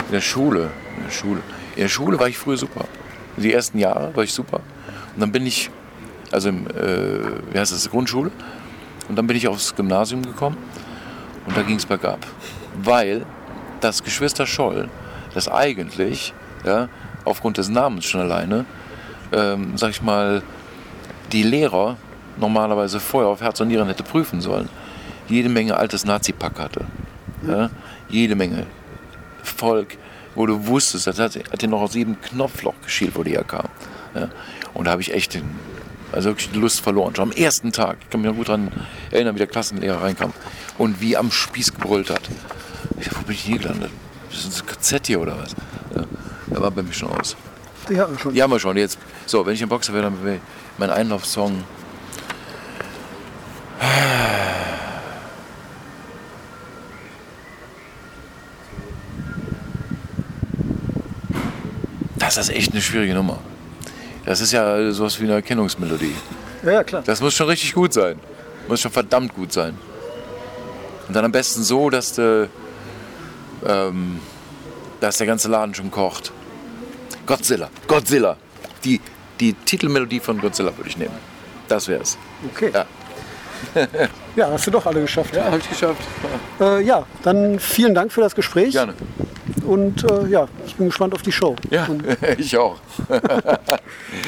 In der Schule. In der Schule. In der Schule war ich früher super. Die ersten Jahre war ich super. Und dann bin ich, also im, äh, wie heißt das, Grundschule. Und dann bin ich aufs Gymnasium gekommen. Und da ging es bergab. Weil das Geschwister Scholl, das eigentlich ja, aufgrund des Namens schon alleine, ähm, sag ich mal, die Lehrer normalerweise vorher auf Herz und Nieren hätte prüfen sollen. Jede Menge altes Nazi-Pack hatte. Ja? Jede Menge. Volk, wo du wusstest, das hat, hat dir noch aus jedem Knopfloch geschielt, wo die herkam. Ja? Und da habe ich echt den, also wirklich die Lust verloren. Schon am ersten Tag. Ich kann mich noch gut daran erinnern, wie der Klassenlehrer reinkam und wie am Spieß gebrüllt hat. Ich dachte, wo bin ich hier gelandet? Das ist ein KZ hier oder was? Ja, da war bei mir schon aus. Die haben wir schon. Die haben wir schon. Jetzt, so, wenn ich ein Boxer wäre, dann wäre mein Einlaufsong. Das ist echt eine schwierige Nummer. Das ist ja sowas wie eine Erkennungsmelodie. Ja, klar. Das muss schon richtig gut sein. Muss schon verdammt gut sein. Und dann am besten so, dass, de, ähm, dass der ganze Laden schon kocht. Godzilla. Godzilla. Die, die Titelmelodie von Godzilla würde ich nehmen. Das wäre es. Okay. Ja. (laughs) ja, hast du doch alle geschafft. Ja, habe ich geschafft. Äh, ja, dann vielen Dank für das Gespräch. Gerne. Und äh, ja, ich bin gespannt auf die Show. Ja, (laughs) ich auch. (laughs)